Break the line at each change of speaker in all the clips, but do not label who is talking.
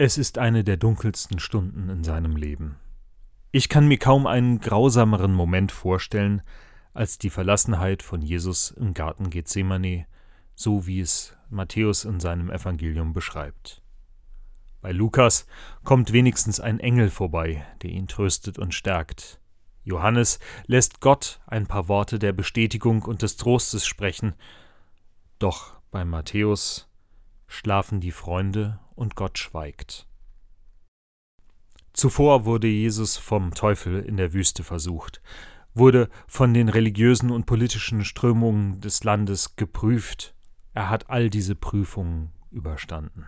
Es ist eine der dunkelsten Stunden in seinem Leben. Ich kann mir kaum einen grausameren Moment vorstellen, als die Verlassenheit von Jesus im Garten Gethsemane, so wie es Matthäus in seinem Evangelium beschreibt. Bei Lukas kommt wenigstens ein Engel vorbei, der ihn tröstet und stärkt. Johannes lässt Gott ein paar Worte der Bestätigung und des Trostes sprechen, doch bei Matthäus schlafen die Freunde und Gott schweigt. Zuvor wurde Jesus vom Teufel in der Wüste versucht, wurde von den religiösen und politischen Strömungen des Landes geprüft. Er hat all diese Prüfungen überstanden.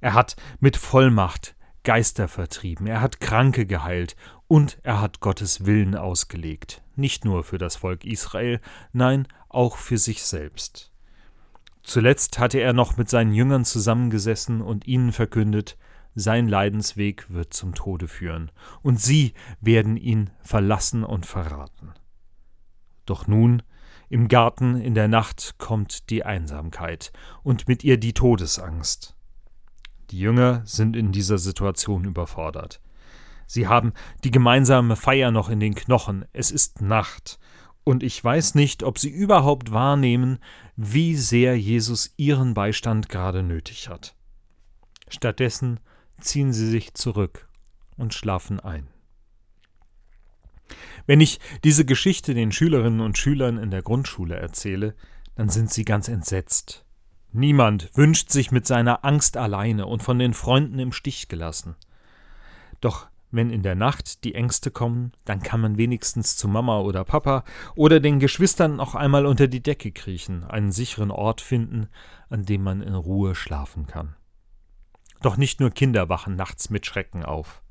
Er hat mit Vollmacht Geister vertrieben, er hat Kranke geheilt und er hat Gottes Willen ausgelegt, nicht nur für das Volk Israel, nein, auch für sich selbst. Zuletzt hatte er noch mit seinen Jüngern zusammengesessen und ihnen verkündet, sein Leidensweg wird zum Tode führen, und sie werden ihn verlassen und verraten. Doch nun, im Garten in der Nacht, kommt die Einsamkeit und mit ihr die Todesangst. Die Jünger sind in dieser Situation überfordert. Sie haben die gemeinsame Feier noch in den Knochen, es ist Nacht, und ich weiß nicht, ob sie überhaupt wahrnehmen, wie sehr Jesus ihren Beistand gerade nötig hat. Stattdessen ziehen sie sich zurück und schlafen ein. Wenn ich diese Geschichte den Schülerinnen und Schülern in der Grundschule erzähle, dann sind sie ganz entsetzt. Niemand wünscht sich mit seiner Angst alleine und von den Freunden im Stich gelassen. Doch wenn in der Nacht die Ängste kommen, dann kann man wenigstens zu Mama oder Papa oder den Geschwistern noch einmal unter die Decke kriechen, einen sicheren Ort finden, an dem man in Ruhe schlafen kann. Doch nicht nur Kinder wachen nachts mit Schrecken auf.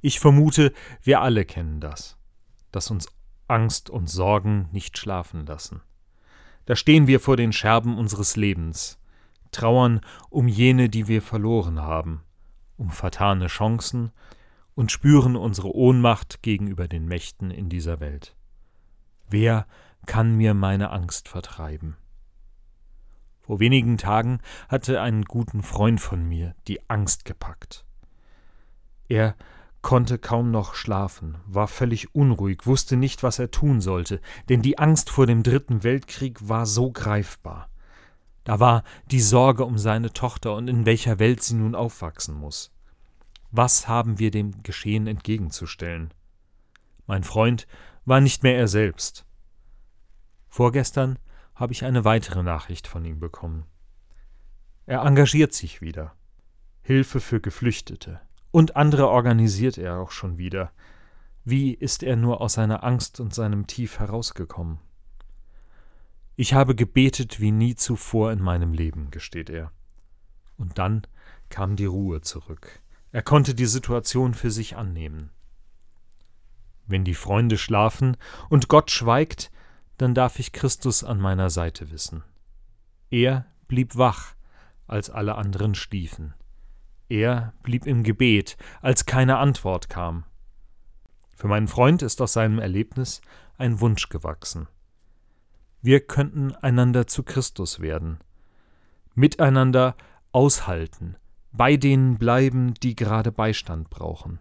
Ich vermute, wir alle kennen das, dass uns Angst und Sorgen nicht schlafen lassen. Da stehen wir vor den Scherben unseres Lebens, trauern um jene, die wir verloren haben, um vertane Chancen und spüren unsere Ohnmacht gegenüber den Mächten in dieser Welt. Wer kann mir meine Angst vertreiben? Vor wenigen Tagen hatte einen guten Freund von mir die Angst gepackt. Er konnte kaum noch schlafen, war völlig unruhig, wusste nicht, was er tun sollte, denn die Angst vor dem Dritten Weltkrieg war so greifbar. Da war die Sorge um seine Tochter und in welcher Welt sie nun aufwachsen muss. Was haben wir dem Geschehen entgegenzustellen? Mein Freund war nicht mehr er selbst. Vorgestern habe ich eine weitere Nachricht von ihm bekommen. Er engagiert sich wieder. Hilfe für Geflüchtete. Und andere organisiert er auch schon wieder. Wie ist er nur aus seiner Angst und seinem Tief herausgekommen? Ich habe gebetet wie nie zuvor in meinem Leben, gesteht er. Und dann kam die Ruhe zurück. Er konnte die Situation für sich annehmen. Wenn die Freunde schlafen und Gott schweigt, dann darf ich Christus an meiner Seite wissen. Er blieb wach, als alle anderen schliefen. Er blieb im Gebet, als keine Antwort kam. Für meinen Freund ist aus seinem Erlebnis ein Wunsch gewachsen. Wir könnten einander zu Christus werden, miteinander aushalten, bei denen bleiben, die gerade Beistand brauchen.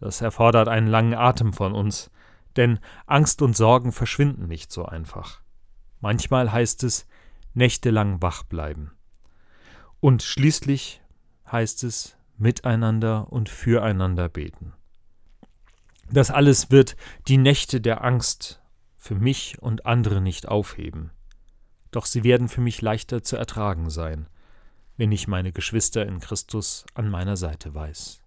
Das erfordert einen langen Atem von uns, denn Angst und Sorgen verschwinden nicht so einfach. Manchmal heißt es nächtelang wach bleiben. Und schließlich heißt es miteinander und füreinander beten. Das alles wird die Nächte der Angst für mich und andere nicht aufheben. Doch sie werden für mich leichter zu ertragen sein, wenn ich meine Geschwister in Christus an meiner Seite weiß.